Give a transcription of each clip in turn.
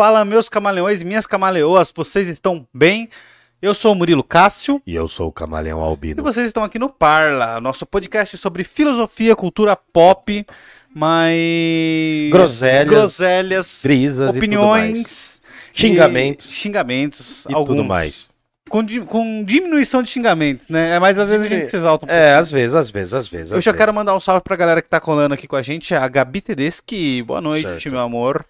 Fala, meus camaleões e minhas camaleoas, vocês estão bem? Eu sou o Murilo Cássio E eu sou o Camaleão e Albino. vocês estão aqui no Parla, nosso podcast sobre filosofia, cultura pop, mais Groselhas, groselhas Brisas opiniões, e xingamentos e xingamentos, e alguns, tudo mais. Com, com diminuição de xingamentos, né? É mais às vezes a gente se exalta um pouco. É, às vezes, às vezes, às vezes. Eu às já vezes. quero mandar um salve pra galera que tá colando aqui com a gente, a Gabi Tedeschi, boa noite, Certo. meu amor.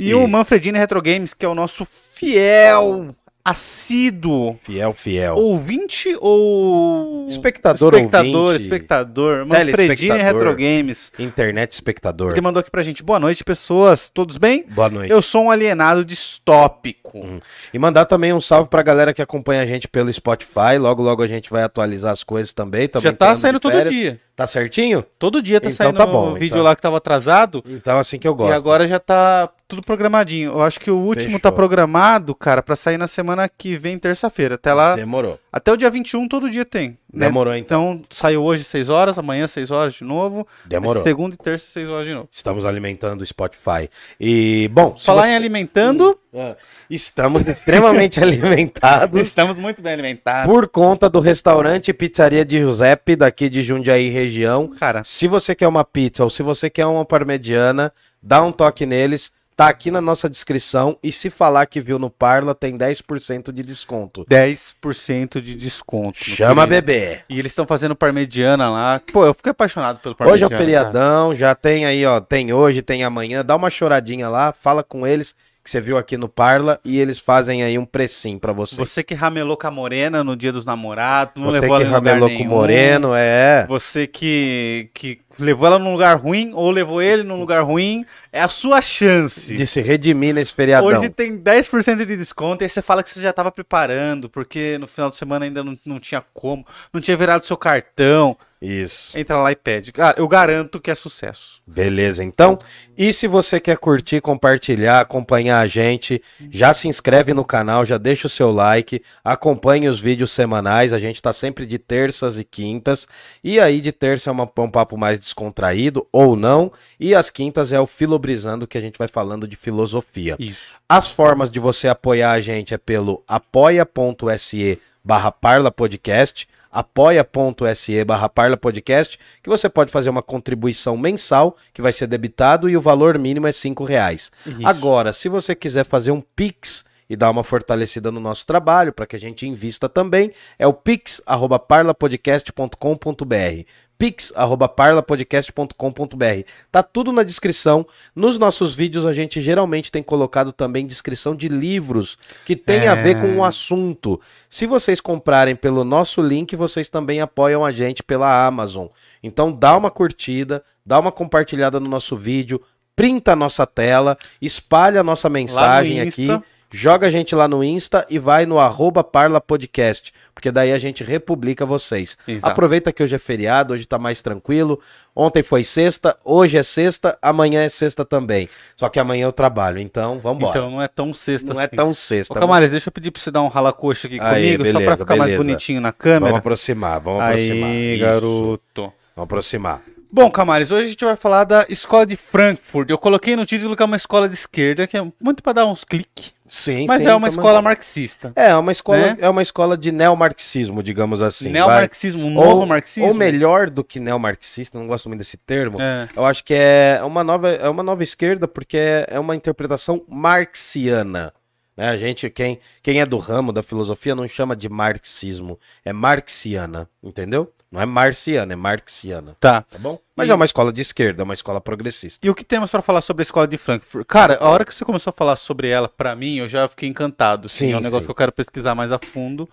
E, E- o Manfredini Retro Games, que é o nosso fiel, assíduo Fiel, fiel. ouvinte ou Espectador, espectador, ouvinte. espectador, Manfredini. Retro Games. Internet espectador. Ele mandou aqui pra gente, boa noite, pessoas, todos bem? Boa noite. Eu sou um alienado distópico. Hum. E mandar também um salve pra galera que acompanha a gente pelo Spotify. Logo, logo a gente vai atualizar as coisas também. Também Já tá saindo todo dia. Tá certinho? Todo dia tá Então saindo tá bom, vídeo então. lá que tava atrasado. Então, assim que eu gosto. E agora já tá tudo programadinho. Eu acho que o último Fechou. tá programado, cara, pra sair na semana que vem, terça-feira. Até lá, Demorou. até o dia 21 todo dia tem. né? Demorou, então. Então saiu hoje 6 horas, amanhã 6 horas de novo. Demorou. Segunda e terça 6 horas de novo. Estamos alimentando o Spotify. E, bom, Falar em você- alimentando, Ah, Estamos extremamente alimentados estamos muito bem alimentados. por conta do restaurante e Pizzaria de Giuseppe, daqui de Jundiaí região. Cara, Se você quer uma pizza ou se você quer uma parmegiana, dá um toque neles. Tá aqui na nossa descrição. E se falar que viu no Parla, tem 10% de desconto. 10% de desconto. Chama querido. bebê. E eles estão fazendo parmegiana lá. Pô, eu fiquei apaixonado pelo Hoje é parmegiana. o feriadão, já tem aí, ó. Tem hoje, tem amanhã. Dá uma choradinha lá, fala com eles que você viu aqui no Parla e eles fazem aí um precinho pra vocês. Você que ramelou com a morena no dia dos namorados, não Você levou que ramelou com o Moreno, é. Você que, que levou ela num lugar ruim ou levou ele num lugar ruim, é a sua chance. De se redimir nesse feriadão. Hoje tem 10% de desconto e aí você fala que você já estava preparando, porque no final de semana ainda não, não tinha como, não tinha virado seu cartão. Isso. Entra lá e pede. Cara, eu garanto que é sucesso. Beleza, então. E se você quer curtir, compartilhar, acompanhar a gente, já se inscreve no canal, já deixa o seu like, acompanhe os vídeos semanais. A gente tá sempre de terças e quintas. E aí, de terça é uma- um papo mais descontraído ou não. E as quintas é o Filobrizando, que a gente vai falando de filosofia. Isso. As formas de você apoiar a gente é pelo apoia.se barra Parla Podcast, apoia.se barra Parla Podcast, que você pode fazer uma contribuição mensal, que vai ser debitado, e o valor mínimo é cinco reais. Isso. Agora, se você quiser fazer um Pix e dar uma fortalecida no nosso trabalho, para que a gente invista também, é o pix.parlapodcast.com.br pix@parlapodcast.com.br. Tá tudo na descrição. Nos nossos vídeos a gente geralmente tem colocado também descrição de livros que tem a ver com o assunto. Se vocês comprarem pelo nosso link, vocês também apoiam a gente pela Amazon. Então dá uma curtida, dá uma compartilhada no nosso vídeo, printa a nossa tela, espalha a nossa mensagem aqui. Joga a gente lá no Insta e vai no arroba Parla Podcast, porque daí a gente republica vocês. Exato. Aproveita que hoje é feriado, hoje tá mais tranquilo. Ontem foi sexta, hoje é sexta, amanhã é sexta também. Só que amanhã eu trabalho, então vamos Então não é tão sexta Não é assim. tão Ô, sexta. Camales, deixa eu pedir pra você dar um rala-coxa aqui Aí, comigo, só pra beleza, ficar mais beleza. bonitinho na Vamos câmera. aproximar, vamos aproximar. Aí, Isso. garoto. Vamos aproximar. Bom, Camales, hoje a gente vai falar da escola de Frankfurt. Eu coloquei no título que é uma escola de esquerda, que é muito pra dar uns cliques. Sim, Mas sim, é uma escola marxista. É, uma escola, Né? é uma escola de neomarxismo, digamos assim. Neomarxismo, um Ou- novo marxismo. Ou melhor do que neomarxista, não gosto muito desse termo. É. Eu acho que é uma nova, é uma nova esquerda porque é, é uma interpretação marxiana. Né? A gente, quem, quem é do ramo da filosofia não chama de marxismo, é marxiana, entendeu? Não é marciana, é marxiana, Tá. tá bom? Mas E- é uma escola de esquerda, é uma escola progressista. E o que temos pra falar sobre a escola de Frankfurt? Cara, a hora que você começou a falar sobre ela, pra mim, eu já fiquei encantado. Sim, Sim, é um negócio sim. que eu quero pesquisar mais a fundo.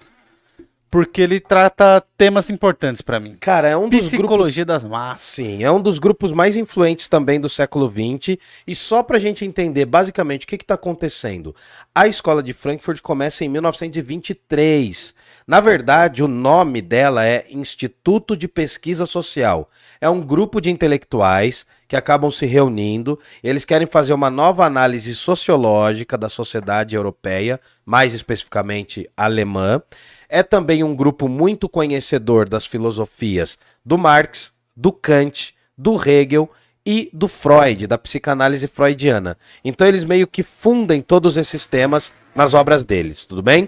Porque ele trata temas importantes pra mim. Cara, é um dos grupos Psicologia das massas. Sim, é um dos grupos mais influentes também do século XX. E só para a gente entender basicamente o que está acontecendo. A escola de Frankfurt começa em 1923. Na verdade, o nome dela é Instituto de Pesquisa Social. É um grupo de intelectuais que acabam se reunindo. Eles querem fazer uma nova análise sociológica da sociedade europeia, mais especificamente alemã. É também um grupo muito conhecedor das filosofias do Marx, do Kant, do Hegel e do Freud, da psicanálise freudiana. Então eles meio que fundem todos esses temas nas obras deles, tudo bem?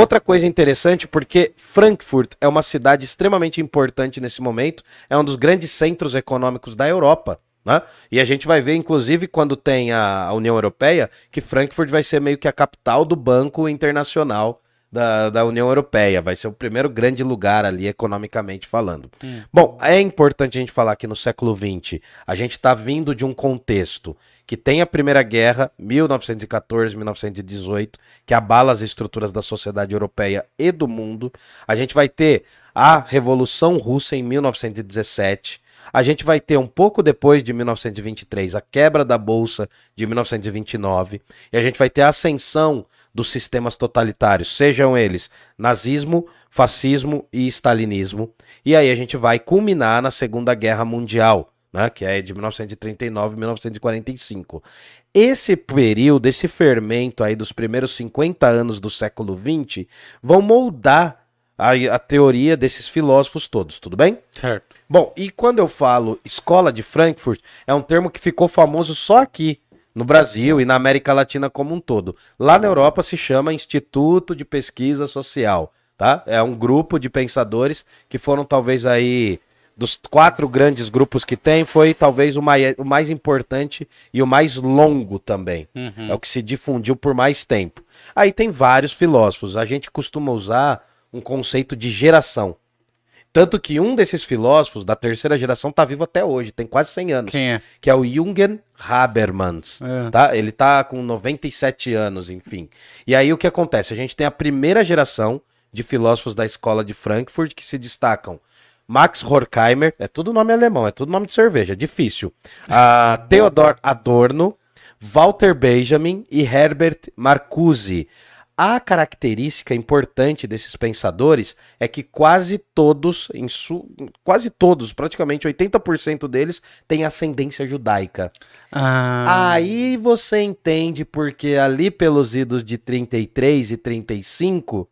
Outra coisa interessante, porque Frankfurt é uma cidade extremamente importante nesse momento, é um dos grandes centros econômicos da Europa. Né? E a gente vai ver, inclusive, quando tem a União Europeia, que Frankfurt vai ser meio que a capital do Banco Internacional da, da União Europeia. Vai ser o primeiro grande lugar ali, economicamente falando. Hum. Bom, é importante a gente falar que no século XX a gente está vindo de um contexto que tem a Primeira Guerra, 1914-1918, que abala as estruturas da sociedade europeia e do mundo. A gente vai ter a Revolução Russa em 1917. A gente vai ter um pouco depois de 1923 a quebra da Bolsa de 1929. E a gente vai ter a ascensão dos sistemas totalitários, sejam eles nazismo, fascismo e stalinismo. E aí a gente vai culminar na Segunda Guerra Mundial, né, que é de 1939 a 1945. Esse período, esse fermento aí dos primeiros 50 anos do século 20 vão moldar a, a, teoria desses filósofos todos, tudo bem? Certo. Bom, e quando eu falo escola de Frankfurt, é um termo que ficou famoso só aqui, no Brasil e na América Latina como um todo. Lá na Europa se chama Instituto de Pesquisa Social, tá? É um grupo de pensadores que foram talvez aí dos quatro grandes grupos que tem, foi talvez o mais, o mais importante e o mais longo também. Uhum. É o que se difundiu por mais tempo. Aí tem vários filósofos. A gente costuma usar um conceito de geração. Tanto que um desses filósofos da terceira geração tá vivo até hoje, tem quase 100 anos. Quem é? Que é o Jürgen Habermas, é. tá? Ele tá com 97 anos, enfim. E aí o que acontece? A gente tem a primeira geração de filósofos da escola de Frankfurt que se destacam. Max Horkheimer, é tudo nome alemão, é tudo nome de cerveja, difícil. Uh, Theodor Adorno, Walter Benjamin e Herbert Marcuse. A característica importante desses pensadores é que quase todos, em su... quase todos, praticamente 80% deles, têm ascendência judaica. Ah. Aí você entende porque ali pelos idos de 33 e 35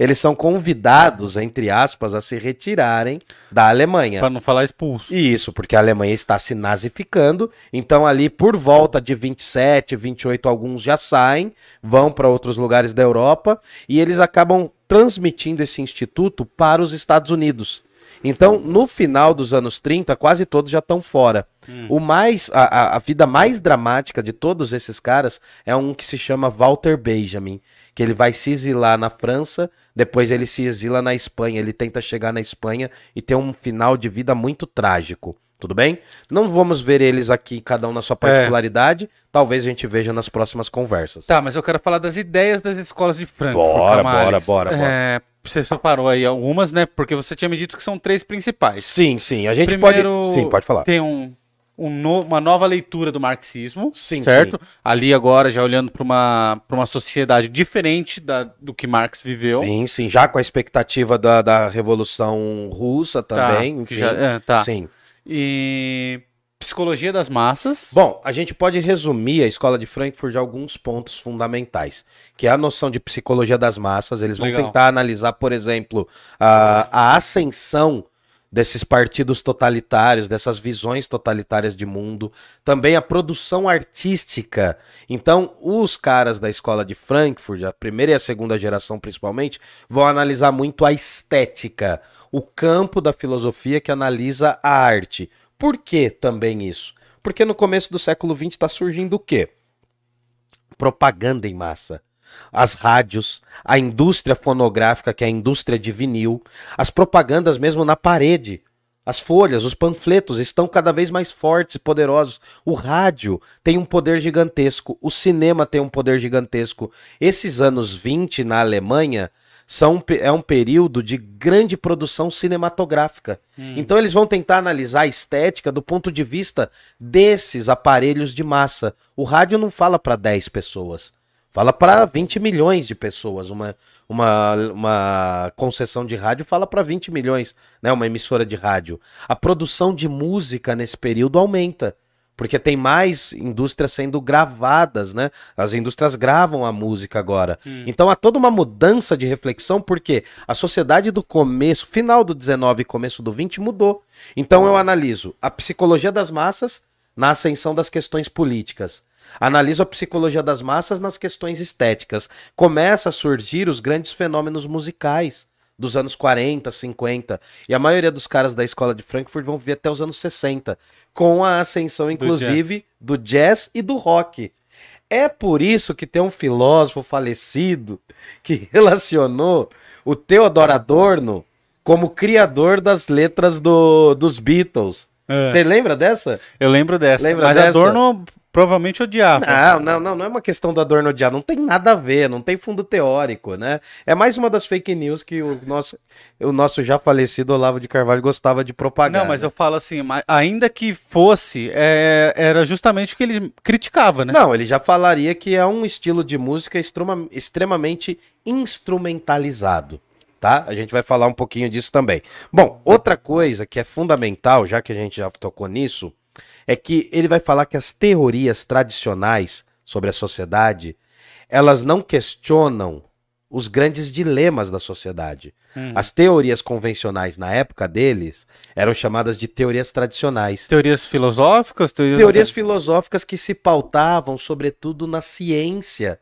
eles são convidados, entre aspas, a se retirarem da Alemanha. Para não falar expulso. Isso, porque a Alemanha está se nazificando. Então, ali por volta de 27, 28, alguns já saem, vão para outros lugares da Europa e eles acabam transmitindo esse instituto para os Estados Unidos. Então, no final dos anos 30, quase todos já estão fora. Hum. O mais, a, a, vida mais dramática de todos esses caras é um que se chama Walter Benjamin, que ele vai se exilar na França depois ele se exila na Espanha, ele tenta chegar na Espanha e ter um final de vida muito trágico. Tudo bem? Não vamos ver eles aqui, cada um na sua particularidade. É. Talvez a gente veja nas próximas conversas. Tá, mas eu quero falar das ideias das escolas de Frankfurt. Bora, bora, bora, bora. É, você separou aí algumas, né? Porque você tinha me dito que são três principais. Sim, sim. A gente Primeiro, pode. Sim, pode falar. Tem um um no, uma nova leitura do marxismo, sim, certo? Sim. Ali agora já olhando para uma, uma sociedade diferente da, do que Marx viveu. Sim, sim, já com a expectativa da, da Revolução Russa tá, também. Tá, enfim. Já, é, tá. Sim. E psicologia das massas. Bom, a gente pode resumir a escola de Frankfurt de alguns pontos fundamentais, que é a noção de psicologia das massas. Eles vão Legal. tentar analisar, por exemplo, a, a ascensão desses partidos totalitários, dessas visões totalitárias de mundo, também a produção artística. Então, os caras da escola de Frankfurt, a primeira e a segunda geração principalmente, vão analisar muito a estética, o campo da filosofia que analisa a arte. Por que também isso? Porque no começo do século XX está surgindo o quê? Propaganda em massa as rádios, a indústria fonográfica, que é a indústria de vinil, as propagandas mesmo na parede. As folhas, os panfletos estão cada vez mais fortes e poderosos. O rádio tem um poder gigantesco, o cinema tem um poder gigantesco. Esses anos 20 na Alemanha são, é um período de grande produção cinematográfica. Hum. Então eles vão tentar analisar a estética do ponto de vista desses aparelhos de massa. O rádio não fala para 10 pessoas. Fala para 20 milhões de pessoas. Uma, uma, uma concessão de rádio fala para 20 milhões, né? Uma emissora de rádio. A produção de música nesse período aumenta. Porque tem mais indústrias sendo gravadas, né? As indústrias gravam a música agora. Hum. Então há toda uma mudança de reflexão, porque a sociedade do começo, final do 19 e começo do 20 mudou. Então eu analiso a psicologia das massas, na ascensão das questões políticas. Analisa a psicologia das massas nas questões estéticas. Começa a surgir os grandes fenômenos musicais dos anos 40, 50. E a maioria dos caras da escola de Frankfurt vão viver até os anos 60. Com a ascensão, inclusive, do jazz, do jazz e do rock. É por isso que tem um filósofo falecido que relacionou o Theodor Adorno como criador das letras do, dos Beatles. É. Você é. lembra dessa? Eu lembro dessa. Lembra Mas dessa? Adorno provavelmente odiava. Não, não, não, não é uma questão do Adorno odiar, não tem nada a ver, não tem fundo teórico, né? É mais uma das fake news que o nosso, o nosso já falecido Olavo de Carvalho gostava de propagar. Não, mas né? eu falo assim, ainda que fosse, é, era justamente o que ele criticava, né? Não, ele já falaria que é um estilo de música extrema, extremamente instrumentalizado. Tá? A gente vai falar um pouquinho disso também. Bom, outra coisa que é fundamental, já que a gente já tocou nisso, é que ele vai falar que as teorias tradicionais sobre a sociedade, elas não questionam os grandes dilemas da sociedade. Hum. As teorias convencionais na época deles eram chamadas de teorias tradicionais. Teorias filosóficas? Teorias, teorias filosóficas que se pautavam, sobretudo, na ciência,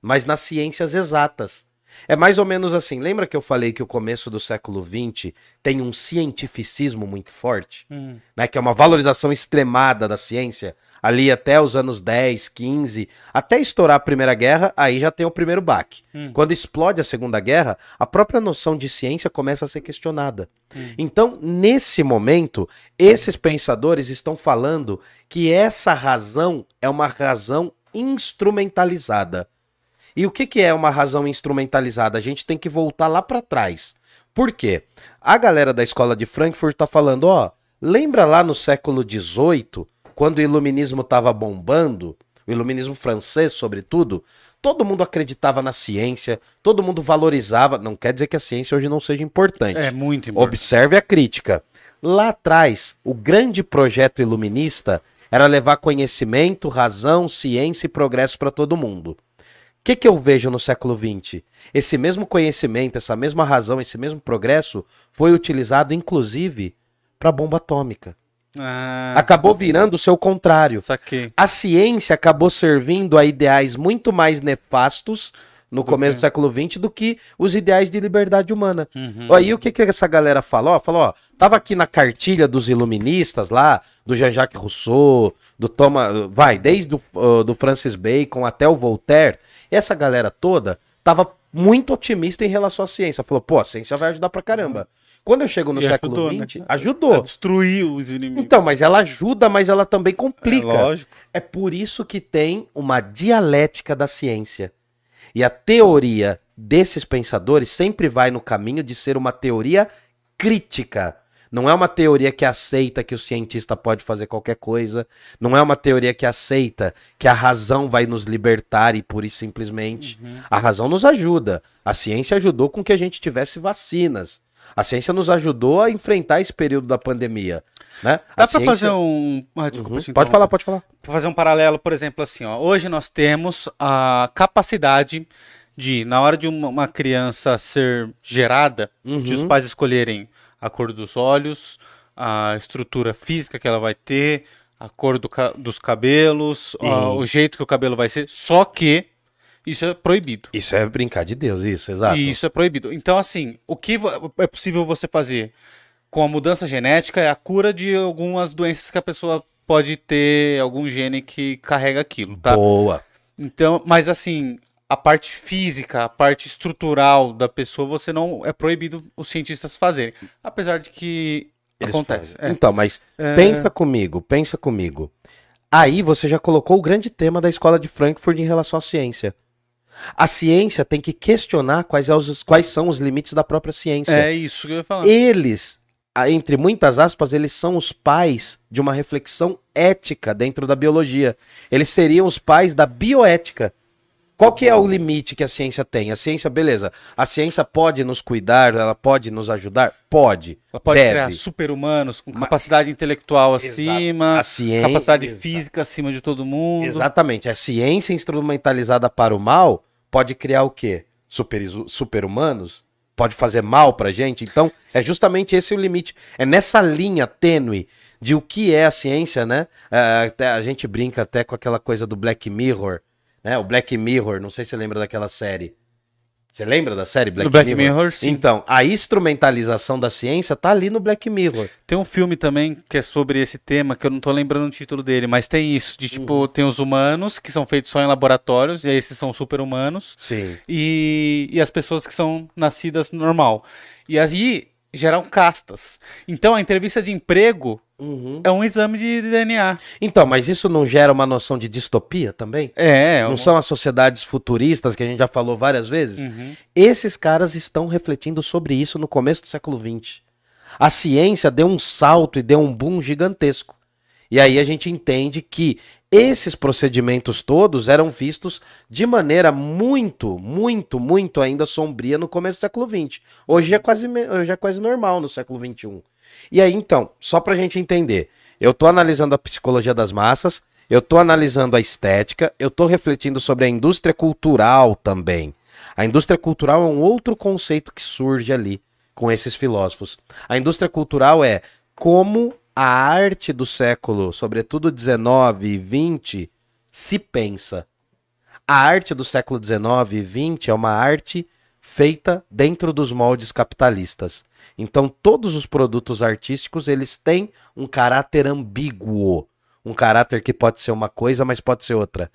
mas nas ciências exatas. É mais ou menos assim. Lembra que eu falei que o começo do século XX tem um cientificismo muito forte? Uhum. Né, que é uma valorização extremada da ciência? Ali até os anos 10, 15, até estourar a Primeira Guerra, aí já tem o primeiro baque. Uhum. Quando explode a Segunda Guerra, a própria noção de ciência começa a ser questionada. Uhum. Então, nesse momento, esses pensadores estão falando que essa razão é uma razão instrumentalizada. E o que, que é uma razão instrumentalizada? A gente tem que voltar lá para trás. Por quê? A galera da escola de Frankfurt tá falando, ó, lembra lá no século XVIII, quando o iluminismo estava bombando, o iluminismo francês, sobretudo, todo mundo acreditava na ciência, todo mundo valorizava. Não quer dizer que a ciência hoje não seja importante. É muito importante. Observe a crítica. Lá atrás, o grande projeto iluminista era levar conhecimento, razão, ciência e progresso para todo mundo. O que, que eu vejo no século XX? Esse mesmo conhecimento, essa mesma razão, esse mesmo progresso foi utilizado, inclusive, para bomba atômica. Ah, acabou virando o seu contrário. Saquei. A ciência acabou servindo a ideais muito mais nefastos no começo do século XX do que os ideais de liberdade humana. Uhum. Aí o que, que essa galera falou? Falou, ó, tava aqui na cartilha dos iluministas lá, do Jean-Jacques Rousseau, do Thomas, vai, desde o, do Francis Bacon até o Voltaire, essa galera toda tava muito otimista em relação à ciência. Falou, pô, a ciência vai ajudar pra caramba. Quando eu chego no e século XX, né? ajudou. A destruir os inimigos. Então, mas ela ajuda, mas ela também complica. É lógico. É por isso que tem uma dialética da ciência. E a teoria desses pensadores sempre vai no caminho de ser uma teoria crítica. Não é uma teoria que aceita que o cientista pode fazer qualquer coisa. Não é uma teoria que aceita que a razão vai nos libertar e pura e simplesmente. Uhum. A razão nos ajuda. A ciência ajudou com que a gente tivesse vacinas. A ciência nos ajudou a enfrentar esse período da pandemia. Né? Dá para ciência... fazer um. Ah, desculpa, uhum. Pode falar, pode falar. Pra fazer um paralelo, por exemplo, assim, ó. Hoje nós temos a capacidade de, na hora de uma, uma criança ser gerada, uhum. de os pais escolherem a cor dos olhos, a estrutura física que ela vai ter, a cor do, dos cabelos, o jeito que o cabelo vai ser, só que isso é proibido. Isso é brincar de Deus, isso, exato. E isso é proibido. Então, assim, o que é possível você fazer com a mudança genética é a cura de algumas doenças que a pessoa pode ter algum gene que carrega aquilo, tá? Boa. Então, mas assim, a parte física, a parte estrutural da pessoa, você não é proibido os cientistas fazerem. Apesar de que Eles acontece. É. Então, mas é... pensa comigo, pensa comigo. Aí você já colocou o grande tema da escola de Frankfurt em relação à ciência. A ciência tem que questionar quais, é os, quais são os limites da própria ciência. É isso que eu ia falar. Eles, entre muitas aspas, eles são os pais de uma reflexão ética dentro da biologia. Eles seriam os pais da bioética. Qual que é o limite que a ciência tem? A ciência, beleza. A ciência pode nos cuidar, ela pode nos ajudar? Pode. Ela pode deve. criar super-humanos com capacidade Mas... intelectual acima, a ciência, capacidade Exato. física acima de todo mundo. Exatamente. A ciência instrumentalizada para o mal pode criar o quê? Super-humanos? Pode fazer mal pra gente? Então, é justamente esse o limite. É nessa linha tênue de o que é a ciência, né? É, a gente brinca até com aquela coisa do Black Mirror, né? O Black Mirror, não sei se você lembra daquela série. Você lembra da série Black, Black Mirror? Mirror, sim. Então, a instrumentalização da ciência tá ali no Black Mirror. Tem um filme também que é sobre esse tema, que eu não tô lembrando o título dele, mas tem isso, de tipo, tem os humanos, que são feitos só em laboratórios, e aí esses são super-humanos, Sim. e, e as pessoas que são nascidas normal. E aí geram castas. Então a entrevista de emprego Uhum. é um exame de DNA. Então, mas isso não gera uma noção de distopia também? É, Não são as sociedades futuristas que a gente já falou várias vezes? Uhum. Esses caras estão refletindo sobre isso no começo do século XX. A ciência deu um salto e deu um boom gigantesco. E aí a gente entende que esses procedimentos todos eram vistos de maneira muito, muito, muito ainda sombria no começo do século XX. Hoje é quase, me- hoje é quase normal no século XXI. E aí, então, só pra gente entender, eu tô analisando a psicologia das massas, eu tô analisando a estética, eu tô refletindo sobre a indústria cultural também. A indústria cultural é um outro conceito que surge ali com esses filósofos. A indústria cultural é como a arte do século, sobretudo 19 e 20, se pensa. A arte do século 19 e 20 é uma arte feita dentro dos moldes capitalistas. Então todos os produtos artísticos, eles têm um caráter ambíguo, um caráter que pode ser uma coisa, mas pode ser outra.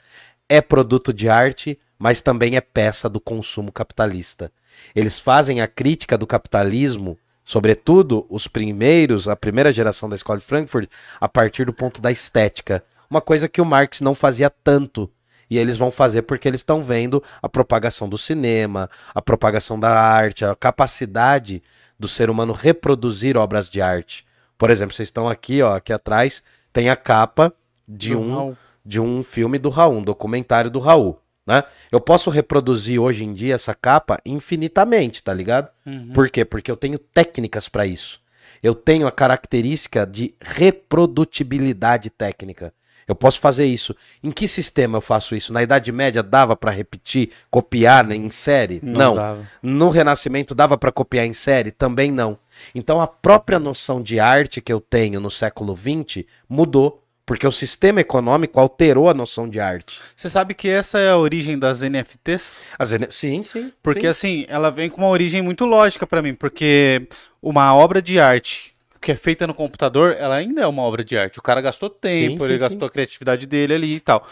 É produto de arte, mas também é peça do consumo capitalista. Eles fazem a crítica do capitalismo, sobretudo os primeiros, a primeira geração da escola de Frankfurt, a partir do ponto da estética. Uma coisa que o Marx não fazia tanto. E eles vão fazer porque eles estão vendo a propagação do cinema, a propagação da arte, a capacidade do ser humano reproduzir obras de arte. Por exemplo, vocês estão aqui, ó, aqui atrás, tem a capa de Do um Raul. de um filme do Raul, um documentário do Raul, né? Eu posso reproduzir hoje em dia essa capa infinitamente, tá ligado? Uhum. Por quê? Porque eu tenho técnicas para isso. Eu tenho a característica de reprodutibilidade técnica. Eu posso fazer isso. Em que sistema eu faço isso? Na Idade Média dava para repetir, copiar né, em série? Não Não. dava. No Renascimento dava para copiar em série? Também não. Então a própria noção de arte que eu tenho no século XX mudou, porque o sistema econômico alterou a noção de arte. Você sabe que essa é a origem das NFTs? As ene- Sim, sim. Porque sim. assim, ela vem com uma origem muito lógica pra mim, porque uma obra de arte que é feita no computador, ela ainda é uma obra de arte. O cara gastou tempo, Sim, ele sim, gastou sim. a criatividade dele ali e tal.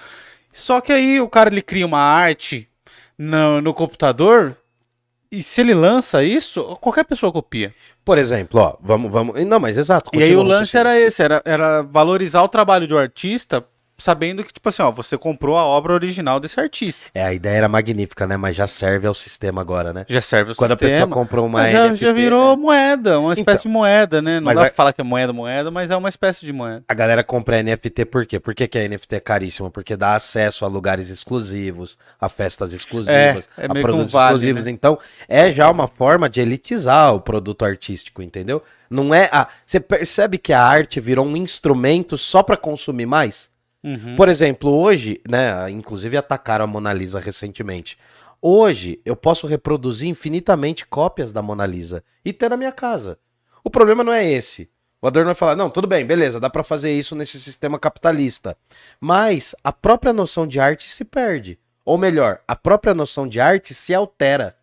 Só que aí o cara ele cria uma arte no, no computador e se ele lança isso, qualquer pessoa copia. Por exemplo, ó, vamos, vamos. Não, mas exato. E aí o lance era esse, era, era valorizar o trabalho do artista, sabendo que, tipo assim, ó, você comprou a obra original desse artista. É, a ideia era magnífica, né? Mas já serve ao sistema agora, né? Já serve o Quando a sistema. pessoa comprou uma já, NFT, já virou moeda, uma espécie Então, de moeda, né? Não dá vai- pra falar que é moeda, moeda, mas é uma espécie de moeda. A galera compra NFT por quê? Por que, que a NFT é caríssima? Porque dá acesso a lugares exclusivos, a festas exclusivas, É, é a um produtos vale, exclusivos. né? Então, é já uma forma de elitizar o produto artístico, entendeu? Não é a. Você percebe que a arte virou um instrumento só para consumir mais? Uhum. Por exemplo, hoje, né? Inclusive atacaram a Mona Lisa recentemente. Hoje eu posso reproduzir infinitamente cópias da Mona Lisa e ter na minha casa. O problema não é esse. O Adorno vai falar: não, tudo bem, beleza, dá pra fazer isso nesse sistema capitalista. Mas a própria noção de arte se perde. Ou melhor, a própria noção de arte se altera.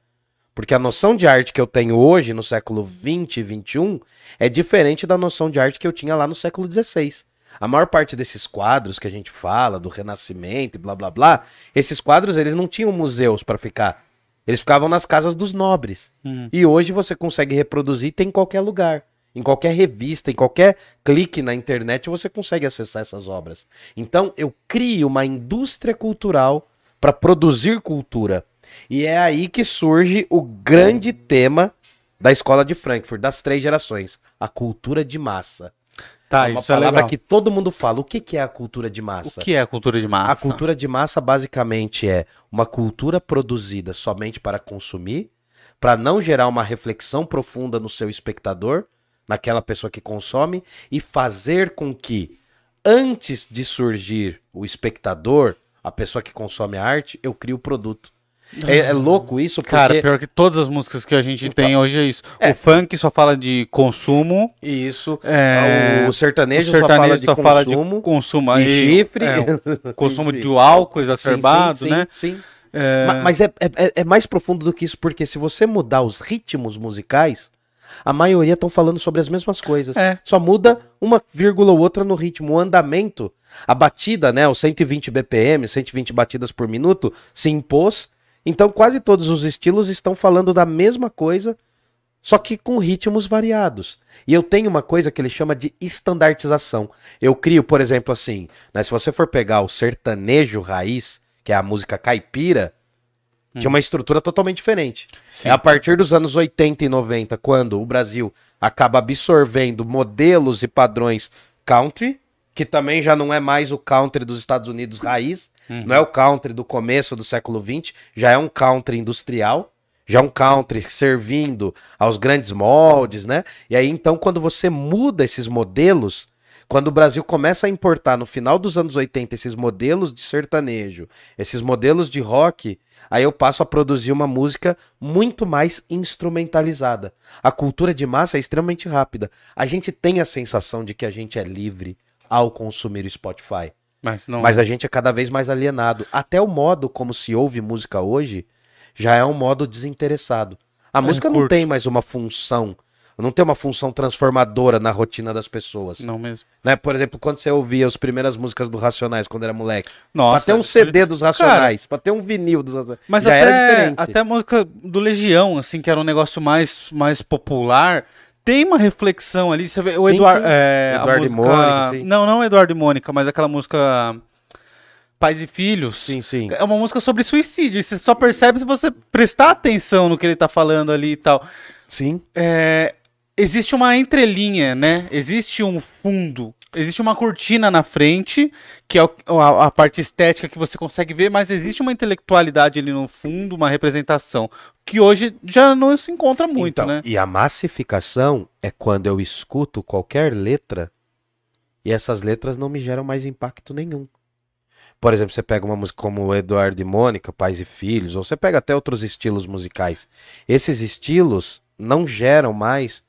Porque a noção de arte que eu tenho hoje, no século 20 e 21, é diferente da noção de arte que eu tinha lá no século 16. A maior parte desses quadros que a gente fala, do Renascimento e blá blá blá, esses quadros eles não tinham museus para ficar. Eles ficavam nas casas dos nobres. Uhum. E hoje você consegue reproduzir tem em qualquer lugar. Em qualquer revista, em qualquer clique na internet, você consegue acessar essas obras. Então, eu crio uma indústria cultural para produzir cultura. E é aí que surge o grande tema da escola de Frankfurt, das três gerações: a cultura de massa. Tá, é uma é palavra legal. que todo mundo fala. O que, que é a cultura de massa? O que é a cultura de massa? A cultura de massa basicamente é uma cultura produzida somente para consumir, para não gerar uma reflexão profunda no seu espectador, naquela pessoa que consome, e fazer com que, antes de surgir o espectador, a pessoa que consome a arte, eu crio o produto. É, é louco isso, porque... Cara, pior que todas as músicas que a gente Então, tem hoje é isso. é. O funk só fala de consumo. Isso. É, O sertanejo, o sertanejo só fala de consumo. consumo. e aí, chifre. é, o consumo de álcool Sim, exacerbado, sim, né? Sim. sim. É, Ma- Mas é, é- é- é mais profundo do que isso, porque se você mudar os ritmos musicais, a maioria estão falando sobre as mesmas coisas. É. Só muda uma vírgula ou outra no ritmo. O andamento, a batida, né? Os 120 BPM, 120 batidas por minuto, se impôs. Então quase todos os estilos estão falando da mesma coisa, só que com ritmos variados. E eu tenho uma coisa que ele chama de estandartização. Eu crio, por exemplo, assim, né, se você for pegar o sertanejo raiz, que é a música caipira, tinha uma estrutura totalmente diferente. Sim. É a partir dos anos 80 e 90, quando o Brasil acaba absorvendo modelos e padrões country, que também já não é mais o country dos Estados Unidos raiz, não é o country do começo do século XX, já é um country industrial, já é um country servindo aos grandes moldes, né? E aí então quando você muda esses modelos, quando o Brasil começa a importar no final dos anos 80 esses modelos de sertanejo, esses modelos de rock, aí eu passo a produzir uma música muito mais instrumentalizada. A cultura de massa é extremamente rápida. A gente tem a sensação de que a gente é livre ao consumir o Spotify. Mas não. Mas a gente é cada vez mais alienado. Até o modo como se ouve música hoje já é um modo desinteressado. A música não curto. tem mais uma função, não tem uma função transformadora na rotina das pessoas. Não mesmo. Né? Por exemplo, quando você ouvia as primeiras músicas do Racionais quando era moleque. Nossa. pra ter um CD dos Racionais, pra ter um vinil dos Racionais. Mas já até, era diferente. até a música do Legião, assim, que era um negócio mais, mais popular, tem uma reflexão ali. Você vê, o Sim, Eduardo. É, Eduardo e música- Mônica, sim. Não, não Eduardo e Mônica, mas aquela música Pais e Filhos. Sim, sim. É uma música sobre suicídio. E você só percebe se você prestar atenção no que ele tá falando ali e tal. Sim. É, existe uma entrelinha, né? Existe um fundo, existe uma cortina na frente, que é a parte estética que você consegue ver, mas existe uma intelectualidade ali no fundo, uma representação, que hoje já não se encontra muito, Então, né? E a massificação é quando eu escuto qualquer letra e essas letras não me geram mais impacto nenhum. Por exemplo, você pega uma música como Eduardo e Mônica, Pais e Filhos, ou você pega até outros estilos musicais. Esses estilos não geram mais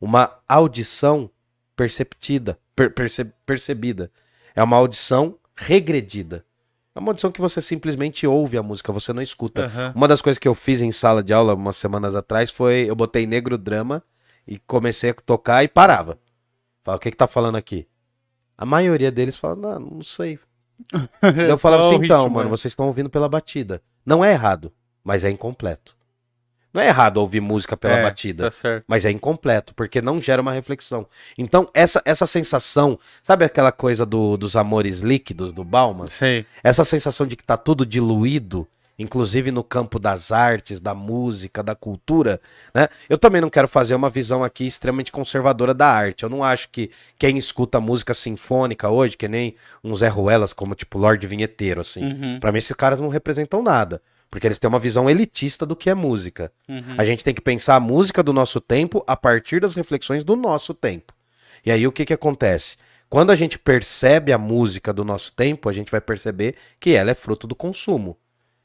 uma audição perceptida, per- perce- percebida. É uma audição regredida. É uma audição que você simplesmente ouve a música, você não escuta. Aham. Uma das coisas que eu fiz em sala de aula umas semanas atrás foi eu botei negro drama e comecei a tocar e parava. Fala, o que que tá falando aqui? A maioria deles fala, não, não sei. eu falava assim, então, ritmo, mano, né? vocês estão ouvindo pela batida. Não é errado, mas é incompleto. Não é errado ouvir música pela É, batida. Tá. Mas é incompleto, porque não gera uma reflexão. Então, essa, essa sensação, sabe aquela coisa do- dos amores líquidos do Bauman? Sei. Essa sensação de que tá tudo diluído, inclusive no campo das artes, da música, da cultura, né? Eu também não quero fazer uma visão aqui extremamente conservadora da arte. Eu não acho que quem escuta música sinfônica hoje, que nem uns Zé Ruelas, como tipo Lorde Vinheteiro, assim. Uhum, Pra mim esses caras não representam nada, porque eles têm uma visão elitista do que é música. uhum. A gente tem que pensar a música do nosso tempo a partir das reflexões do nosso tempo. E aí o que que acontece? Quando a gente percebe a música do nosso tempo, a gente vai perceber que ela é fruto do consumo.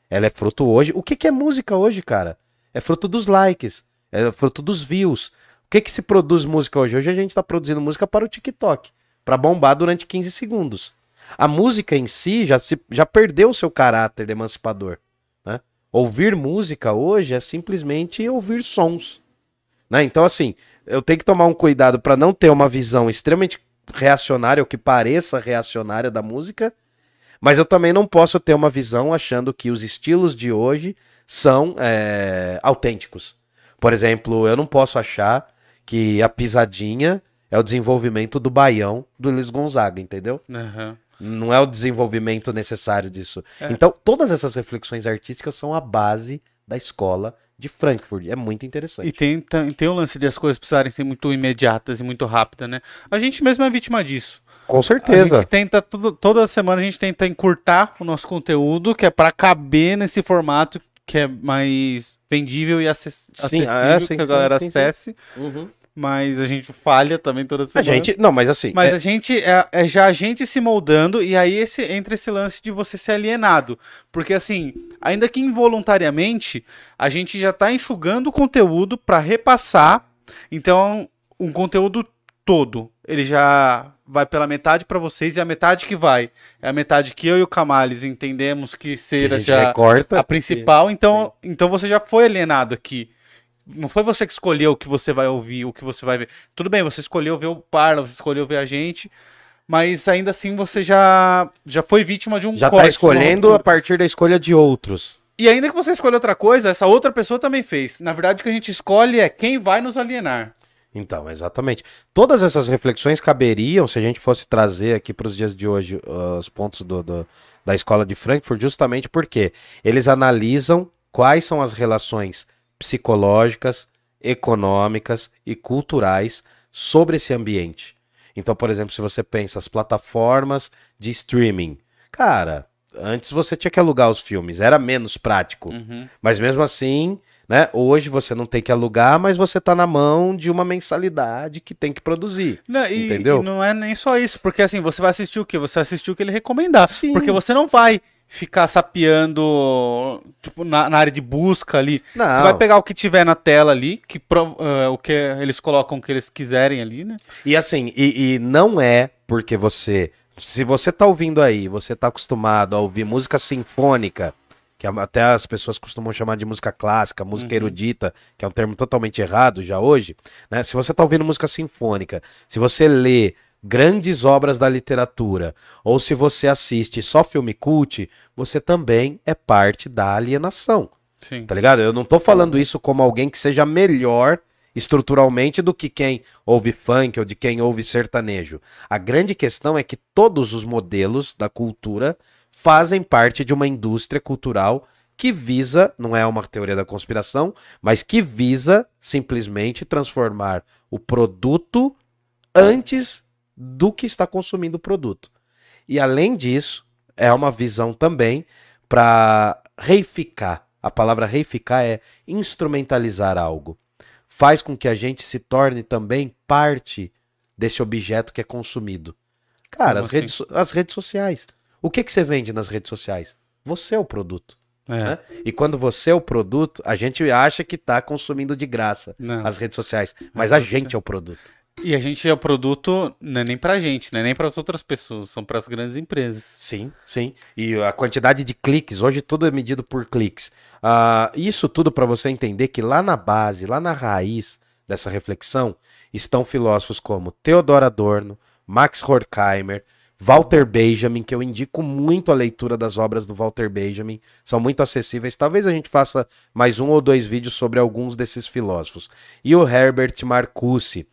Ela é fruto hoje. O que que é música hoje, cara? É fruto dos likes, é fruto dos views. O que que se produz música hoje? Hoje a gente está produzindo música para o TikTok, para bombar durante 15 segundos. A música em si já, se, já perdeu o seu caráter emancipador. Ouvir música hoje é simplesmente ouvir sons. Né? Então, assim, eu tenho que tomar um cuidado para não ter uma visão extremamente reacionária, ou que pareça reacionária da música, mas eu também não posso ter uma visão achando que os estilos de hoje são é, autênticos. Por exemplo, eu não posso achar que a pisadinha é o desenvolvimento do baião do Luiz Gonzaga, entendeu? Aham. Não é o desenvolvimento necessário disso. É. Então, todas essas reflexões artísticas são a base da escola de Frankfurt. É muito interessante. E tem, tem, o lance de as coisas precisarem ser muito imediatas e muito rápidas, né? A gente mesmo é vítima disso. Com A certeza. gente tenta, toda semana a gente tenta encurtar o nosso conteúdo, que é pra caber nesse formato que é mais vendível e acess- Sim, acessível, é, sim, que a galera sim, sim. acesse. Uhum. Mas a gente falha também toda semana. A gente, não, mas assim, Mas é- a gente é, é já a gente se moldando e aí esse entra esse lance de você ser alienado, porque assim, ainda que involuntariamente, a gente já tá enxugando o conteúdo para repassar. Então, um conteúdo todo, ele já vai pela metade para vocês e a metade que vai é a metade que eu e o Camales entendemos que que a seja já recorta. a principal, então, então você já foi alienado aqui. Não foi você que escolheu o que você vai ouvir, o que você vai ver. Tudo bem, você escolheu ver o Parla, você escolheu ver a gente, mas ainda assim você já já foi vítima de um já tá corte, escolhendo uma a partir da escolha de outros. E ainda que você escolha outra coisa, essa outra pessoa também fez. Na verdade, o que a gente escolhe é quem vai nos alienar. Então, exatamente. Todas essas reflexões caberiam se a gente fosse trazer aqui para os dias de hoje uh, os pontos do, do- da escola de Frankfurt, justamente porque eles analisam quais são as relações psicológicas, econômicas e culturais sobre esse ambiente. Então, por exemplo, se você pensa as plataformas de streaming, cara, antes você tinha que alugar os filmes, era menos prático. Mas mesmo assim, né? Hoje você não tem que alugar, mas você tá na mão de uma mensalidade que tem que produzir. Não, e, Entendeu? e não é nem só isso, porque assim, você vai assistir o quê? Você vai assistir o que ele recomendar. Sim. Porque você não vai ficar sapeando tipo, na, na área de busca ali. Não. Você vai pegar o que tiver na tela ali, que eh, o que eles colocam o que eles quiserem ali, né? E assim, e, e não é porque você. Se você tá ouvindo aí, você tá acostumado a ouvir música sinfônica, que até as pessoas costumam chamar de música clássica, música erudita, que é um termo totalmente errado já hoje, né? Se você tá ouvindo música sinfônica, se você lê grandes obras da literatura, ou se você assiste só filme cult, você também é parte da alienação. Sim. Tá ligado? Eu não tô falando isso como alguém que seja melhor estruturalmente do que quem ouve funk ou de quem ouve sertanejo. A grande questão é que todos os modelos da cultura fazem parte de uma indústria cultural que visa, não é uma teoria da conspiração, mas que visa simplesmente transformar o produto antes do que está consumindo o produto. E além disso, é uma visão também para reificar. A palavra reificar é instrumentalizar algo. Faz com que a gente se torne também parte desse objeto que é consumido. Cara, Como as redes, so- as redes sociais. O que, que você vende nas redes sociais? Você é o produto. É. né? E quando você é o produto, a gente acha que está consumindo de graça Não. as redes sociais. Mas a gente é o produto. E a gente é o produto, não é nem pra gente, não é nem para as outras pessoas, são para as grandes empresas. Sim, sim. E a quantidade de cliques, hoje tudo é medido por cliques. Ah, isso tudo para você entender que lá na base, lá na raiz dessa reflexão, estão filósofos como Theodor Adorno, Max Horkheimer, Walter Benjamin, que eu indico muito a leitura das obras do Walter Benjamin, são muito acessíveis. Talvez a gente faça mais um ou dois vídeos sobre alguns desses filósofos. E o Herbert Marcuse.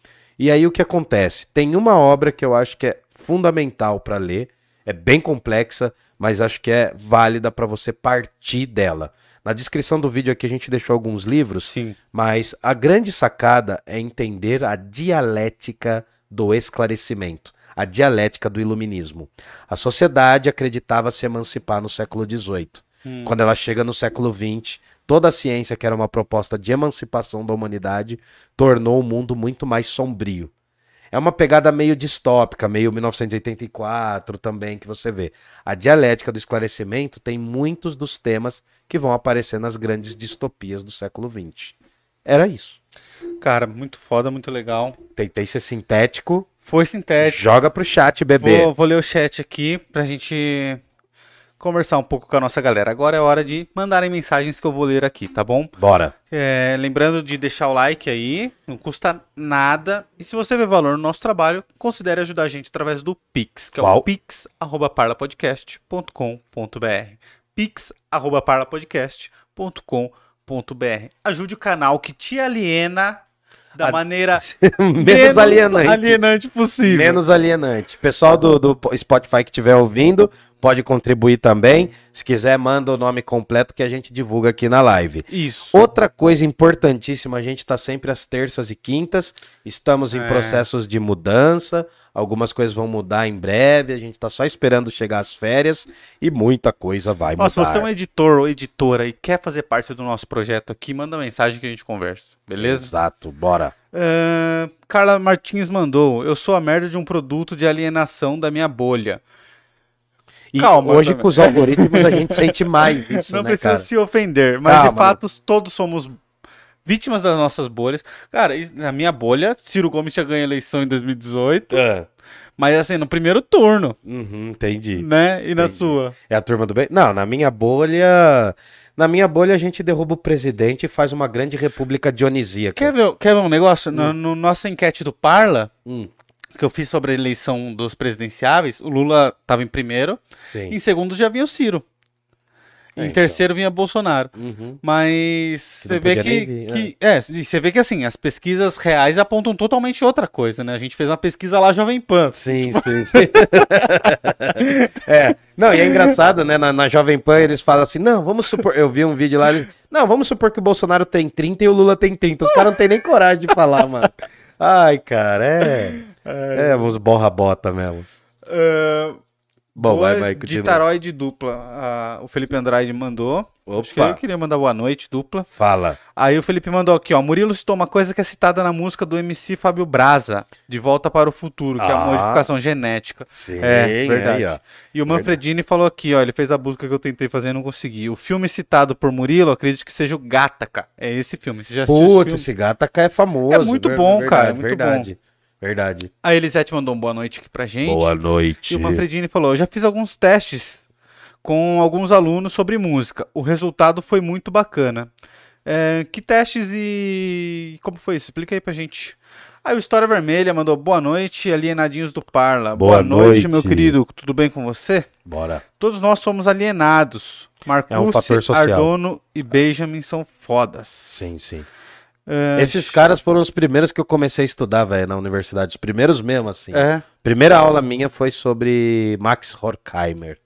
E aí o que acontece? Tem uma obra que eu acho que é fundamental para ler, é bem complexa, mas acho que é válida para você partir dela. Na descrição do vídeo aqui a gente deixou alguns livros, Sim. mas a grande sacada é entender a dialética do esclarecimento, a dialética do iluminismo. A sociedade acreditava se emancipar no século XVIII. Quando ela chega no século XX, toda a ciência, que era uma proposta de emancipação da humanidade, tornou o mundo muito mais sombrio. É uma pegada meio distópica, meio 1984 também, que você vê. A dialética do esclarecimento tem muitos dos temas que vão aparecer nas grandes distopias do século XX. Era isso. Cara, muito foda, muito legal. Tentei ser sintético. Foi sintético. Joga pro chat, bebê. Vou, vou ler o chat aqui pra gente conversar um pouco com a nossa galera. Agora é hora de mandarem mensagens que eu vou ler aqui, tá bom? Bora. É, lembrando de deixar o like aí, não custa nada. E se você vê valor no nosso trabalho, considere ajudar a gente através do Pix, que é Qual? o pix@parlapodcast.com.br. pix@parlapodcast.com.br. Ajude o canal que te aliena da A- maneira Menos alienante. alienante possível. Menos alienante. Pessoal do, do Spotify que estiver ouvindo, pode contribuir também. Se quiser, manda o nome completo que a gente divulga aqui na live. Isso. Outra coisa importantíssima, a gente está sempre às terças e quintas, estamos em É. processos de mudança, algumas coisas vão mudar em breve, a gente está só esperando chegar as férias e muita coisa vai Ó, se você é mudar. um editor ou editora e quer fazer parte do nosso projeto aqui, manda mensagem que a gente conversa, beleza? Exato, bora. É, Carla Martins mandou: Eu sou a merda de um produto de alienação da minha bolha. E Calma, hoje também. com os algoritmos a gente sente mais isso, não né, precisa cara? se ofender, mas Calma, de fato todos somos vítimas das nossas bolhas. Cara, na minha bolha, Ciro Gomes já ganhou a eleição em 2018, Ah, mas assim, no primeiro turno, uhum, entendi. né? E na Entendi. sua? É a turma do bem? Não, na minha bolha. Na minha bolha a gente derruba o presidente e faz uma grande república dionisíaca. Quer ver, quer ver um negócio? No, no nossa enquete do Parla, Hum, que eu fiz sobre a eleição dos presidenciáveis, o Lula estava em primeiro, sim. em segundo já vinha o Ciro. É, em então. terceiro vinha Bolsonaro. Uhum. Mas você vê que, vir, que- é, e você vê que assim, as pesquisas reais apontam totalmente outra coisa, né? A gente fez uma pesquisa lá Jovem Pan. Sim, sim, sim. é. Não, e é engraçado, né? Na, na Jovem Pan eles falam assim: não, vamos supor. Eu vi um vídeo lá. Eles, não, vamos supor que o Bolsonaro tem 30 e o Lula tem 30. Os caras não tem nem coragem de falar, mano. Ai, cara, é. É, uns borra-bota mesmo. Ah, Bom, boa vai, vai, de continua. taróide dupla. Ah, o Felipe Andrade mandou. Acho que Opa. eu queria mandar boa noite dupla. Fala. Aí o Felipe mandou aqui, ó. Murilo citou uma coisa que é citada na música do MC Fábio Braza, De Volta para o Futuro, que é a Ah. modificação genética. Sim, É, verdade. aí. E o Manfredini falou aqui, ó, ele fez a busca que eu tentei fazer e não consegui. O filme citado por Murilo, acredito que seja o Gataca. É esse filme. Você já esse Putz, filme? esse Gataca é famoso. É muito bom, verdade, cara, é muito verdade, Verdade. A Elisete mandou um boa noite aqui pra gente. Boa noite. E o Manfredini falou: Eu já fiz alguns testes com alguns alunos sobre música. O resultado foi muito bacana. É, que testes e. Como foi isso? Explica aí pra gente. Aí o História Vermelha mandou boa noite, alienadinhos do Parla. Boa noite, meu noite. querido. Tudo bem com você? Bora. Todos nós somos alienados. Marcos, É um. Ardono e Benjamin são fodas. Sim, sim. É, Esses caras foram os primeiros que eu comecei a estudar, velho, na universidade. Os primeiros mesmo, assim. É. Primeira aula minha foi sobre Max Horkheimer,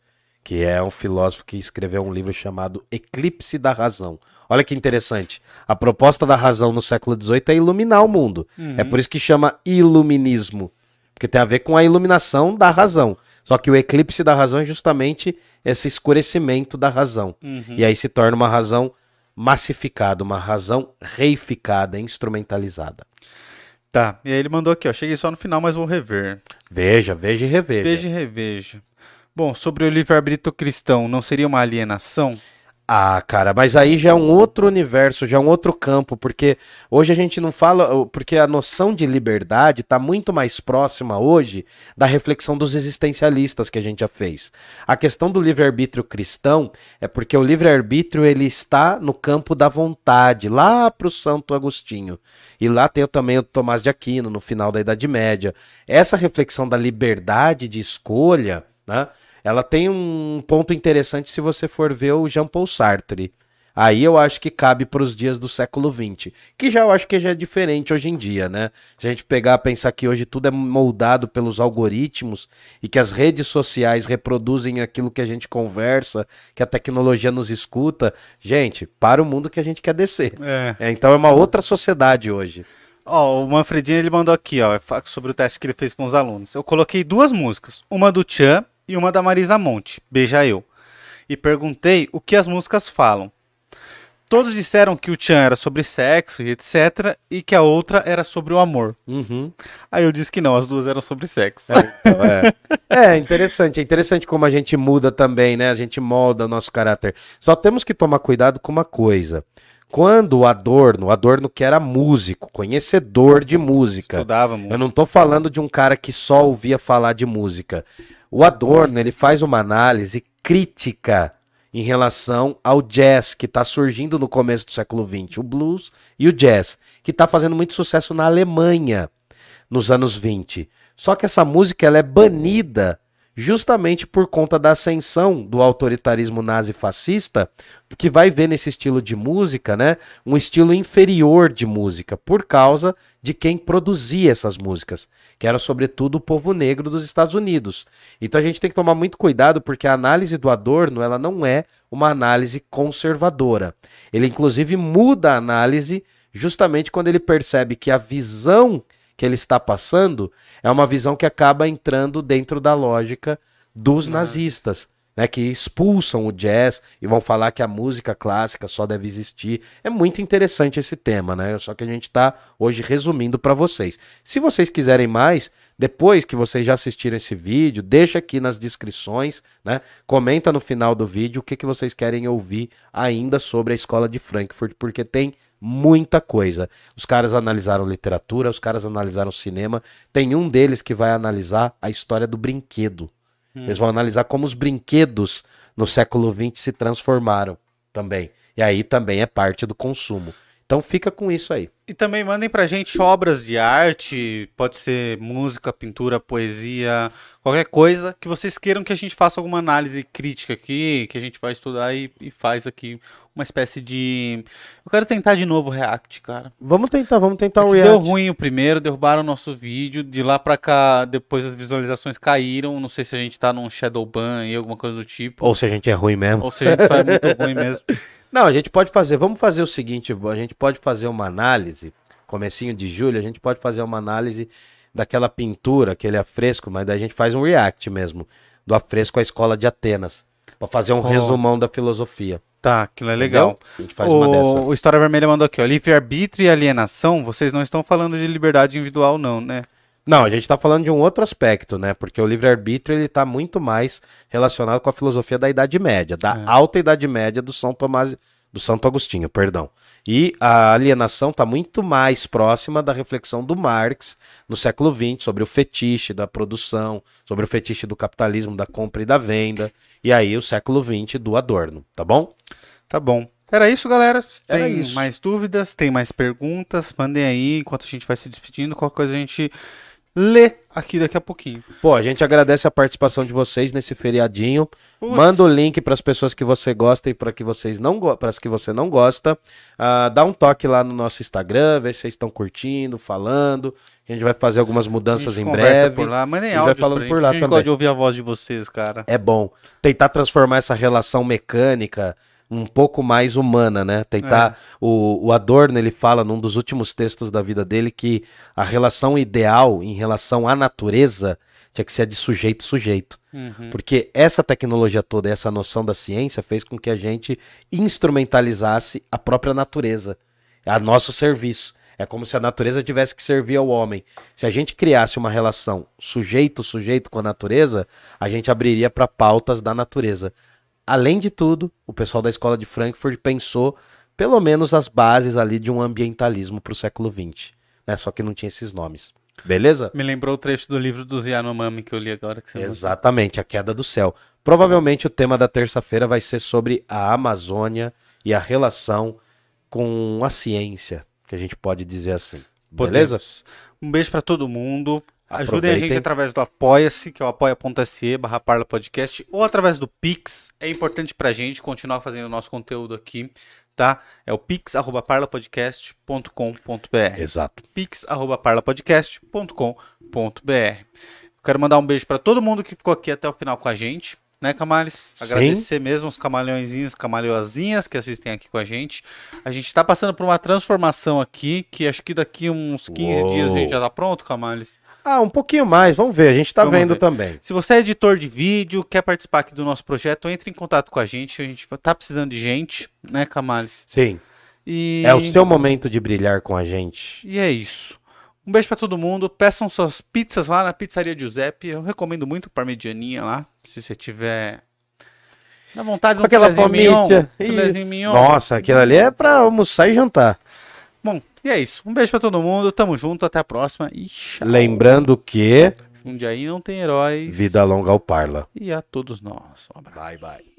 que é um filósofo que escreveu um livro chamado Eclipse da Razão. Olha que interessante. A proposta da razão no século XVIII é iluminar o mundo. É por isso que chama iluminismo. Porque tem a ver com a iluminação da razão. Só que o eclipse da razão é justamente esse escurecimento da razão. E aí se torna uma razão massificada, uma razão reificada, instrumentalizada. Tá. E aí ele mandou aqui, ó. Cheguei só no final, mas vou rever. Veja, veja e reveja. Veja e reveja. Bom, sobre o livre-arbítrio cristão, não seria uma alienação? Ah, cara, mas aí já é um outro universo, já é um outro campo, porque hoje a gente não fala, porque a noção de liberdade está muito mais próxima hoje da reflexão dos existencialistas que a gente já fez. A questão do livre-arbítrio cristão é porque o livre-arbítrio ele está no campo da vontade, lá para o Santo Agostinho. E lá tem também o Tomás de Aquino, no final da Idade Média. Essa reflexão da liberdade de escolha, né? Ela tem um ponto interessante se você for ver o Jean Paul Sartre. Aí eu acho que cabe para os dias do século XX, que já eu acho que já é diferente hoje em dia, né? Se a gente pegar pensar que hoje tudo é moldado pelos algoritmos e que as redes sociais reproduzem aquilo que a gente conversa, que a tecnologia nos escuta, gente, para o mundo que a gente quer descer. É. É, então é uma outra sociedade hoje. Ó, o Manfredini ele mandou aqui, ó, sobre o teste que ele fez com os alunos. Eu coloquei duas músicas, uma do Tchan e uma da Marisa Monte, Beija Eu. E perguntei o que as músicas falam. Todos disseram que o Tchan era sobre sexo e etc, e que a outra era sobre o amor. Uhum. Aí eu disse que não, as duas eram sobre sexo. Então, é. é interessante, é interessante como a gente muda também, né? A gente molda o nosso caráter. Só temos que tomar cuidado com uma coisa. Quando o Adorno, o Adorno que era músico, conhecedor de música, Estudava eu muito. não tô falando de um cara que só ouvia falar de música. O Adorno, ele faz uma análise crítica em relação ao jazz que está surgindo no começo do século XX, o blues e o jazz, que está fazendo muito sucesso na Alemanha nos anos 20. Só que essa música ela é banida justamente por conta da ascensão do autoritarismo nazi-fascista, que vai ver nesse estilo de música, né, um estilo inferior de música, por causa de quem produzia essas músicas, que era sobretudo o povo negro dos Estados Unidos. Então a gente tem que tomar muito cuidado porque a análise do Adorno, ela não é uma análise conservadora. Ele inclusive muda a análise justamente quando ele percebe que a visão que ele está passando é uma visão que acaba entrando dentro da lógica dos nazistas, né, que expulsam o jazz e vão falar que a música clássica só deve existir. É muito interessante esse tema, né? Só que a gente está hoje resumindo para vocês. Se vocês quiserem mais, depois que vocês já assistiram esse vídeo, deixa aqui nas descrições, né? Comenta no final do vídeo o que, que vocês querem ouvir ainda sobre a escola de Frankfurt, porque tem muita coisa. Os caras analisaram literatura, os caras analisaram cinema. Tem um deles que vai analisar a história do brinquedo. Hum. Eles vão analisar como os brinquedos no século XX se transformaram também. E aí também é parte do consumo. Então fica com isso aí. E também mandem pra gente obras de arte, pode ser música, pintura, poesia, qualquer coisa que vocês queiram que a gente faça alguma análise crítica aqui, que a gente vai estudar e, e faz aqui uma espécie de. Eu quero tentar de novo o React, cara. Vamos tentar, vamos tentar o React. Deu ruim o primeiro, derrubaram o nosso vídeo, de lá pra cá, depois as visualizações caíram. Não sei se a gente tá num shadow ban e alguma coisa do tipo. Ou se a gente é ruim mesmo. Ou se a gente faz muito ruim mesmo. Não, a gente pode fazer, vamos fazer o seguinte, a gente pode fazer uma análise, comecinho de julho, a gente pode fazer uma análise daquela pintura, aquele afresco, mas daí a gente faz um react mesmo, do afresco à escola de Atenas, para fazer um oh. resumão da filosofia. Tá, aquilo é legal. Entendeu? A gente faz o, uma dessa. O História Vermelha mandou aqui, ó, livre-arbítrio e alienação, vocês não estão falando de liberdade individual não, né? Não, a gente está falando de um outro aspecto, né? Porque o livre-arbítrio ele está muito mais relacionado com a filosofia da Idade Média, da é. alta Idade Média do São Tomás, do Santo Agostinho, perdão. E a alienação está muito mais próxima da reflexão do Marx no século XX sobre o fetiche da produção, sobre o fetiche do capitalismo, da compra e da venda, e aí o século XX do Adorno, tá bom? Tá bom. Era isso, galera. Tem isso. mais dúvidas, tem mais perguntas, mandem aí enquanto a gente vai se despedindo. Qualquer coisa a gente ler aqui daqui a pouquinho. Pô, a gente agradece a participação de vocês nesse feriadinho. Puts. Manda o link para as pessoas que você gosta e para que vocês não para as que você não gosta. Uh, dá um toque lá no nosso Instagram, vê se vocês estão curtindo, falando. A gente vai fazer algumas mudanças em breve. Por lá, mandem áudios vai falando por lá a gente também. gosta de ouvir a voz de vocês, cara. É bom. Tentar transformar essa relação mecânica um pouco mais humana, né? Tentar. É. O, o Adorno ele fala num dos últimos textos da vida dele que a relação ideal em relação à natureza tinha que ser de sujeito sujeito. Uhum. Porque essa tecnologia toda, essa noção da ciência fez com que a gente instrumentalizasse a própria natureza, a nosso serviço. É como se a natureza tivesse que servir ao homem. Se a gente criasse uma relação sujeito-sujeito com a natureza, a gente abriria para pautas da natureza além de tudo, o pessoal da escola de Frankfurt pensou pelo menos as bases ali de um ambientalismo para o século XX, né? Só que não tinha esses nomes. Beleza? Me lembrou o trecho do livro do Yanomami que eu li agora. Que Exatamente, A Queda do Céu. Provavelmente o tema da terça-feira vai ser sobre a Amazônia e a relação com a ciência, que a gente pode dizer assim. Beleza? Podemos. Um beijo para todo mundo. Ajudem a gente através do Apoia-se, que é o apoia.se barra Parla Podcast, ou através do Pix. É importante pra gente continuar fazendo o nosso conteúdo aqui, tá? É o pix.parlapodcast.com.br Exato. pix.parlapodcast.com.br Quero mandar um beijo para todo mundo que ficou aqui até o final com a gente né, Camales? Agradecer Sim. mesmo os camaleõezinhos, camaleoazinhas que assistem aqui com a gente. A gente está passando por uma transformação aqui, que acho que daqui uns 15 Uou. dias a gente já tá pronto, Camales. Ah, um pouquinho mais, vamos ver, a gente está vendo ver. também. Se você é editor de vídeo, quer participar aqui do nosso projeto, entre em contato com a gente, a gente tá precisando de gente, né, Camales? Sim. E... É o seu momento de brilhar com a gente. E é isso. Um beijo para todo mundo. Peçam suas pizzas lá na pizzaria Giuseppe. Eu recomendo muito parmegianinha lá, se você tiver na vontade de um aquela mignon, Nossa, aquilo ali é para almoçar e jantar. Bom, e é isso. Um beijo para todo mundo. Tamo junto. Até a próxima. E tchau. Lembrando que. Um dia aí não tem heróis. Vida longa ao Parla. E a todos nós. Um. Bye, bye.